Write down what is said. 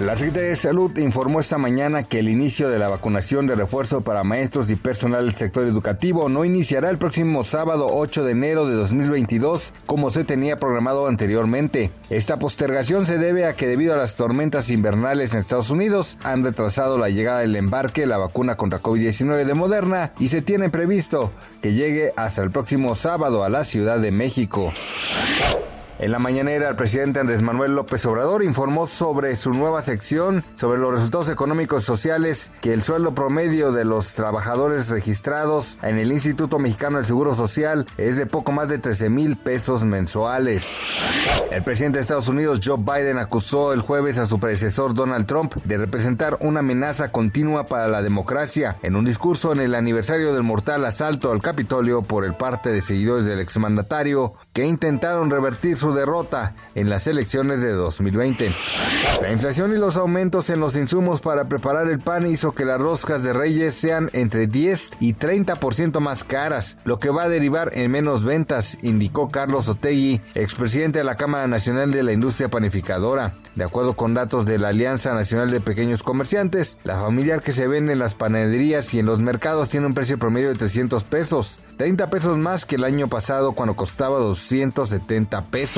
La Secretaría de Salud informó esta mañana que el inicio de la vacunación de refuerzo para maestros y personal del sector educativo no iniciará el próximo sábado 8 de enero de 2022 como se tenía programado anteriormente. Esta postergación se debe a que debido a las tormentas invernales en Estados Unidos han retrasado la llegada del embarque de la vacuna contra COVID-19 de Moderna y se tiene previsto que llegue hasta el próximo sábado a la Ciudad de México. En la mañanera, el presidente Andrés Manuel López Obrador informó sobre su nueva sección sobre los resultados económicos sociales que el sueldo promedio de los trabajadores registrados en el Instituto Mexicano del Seguro Social es de poco más de 13 mil pesos mensuales. El presidente de Estados Unidos, Joe Biden, acusó el jueves a su predecesor Donald Trump de representar una amenaza continua para la democracia en un discurso en el aniversario del mortal asalto al Capitolio por el parte de seguidores del exmandatario que intentaron revertir su derrota en las elecciones de 2020. La inflación y los aumentos en los insumos para preparar el pan hizo que las roscas de reyes sean entre 10 y 30% más caras, lo que va a derivar en menos ventas, indicó Carlos Otegui, expresidente de la Cámara Nacional de la Industria Panificadora. De acuerdo con datos de la Alianza Nacional de Pequeños Comerciantes, la familiar que se vende en las panaderías y en los mercados tiene un precio promedio de 300 pesos, 30 pesos más que el año pasado cuando costaba 270 pesos.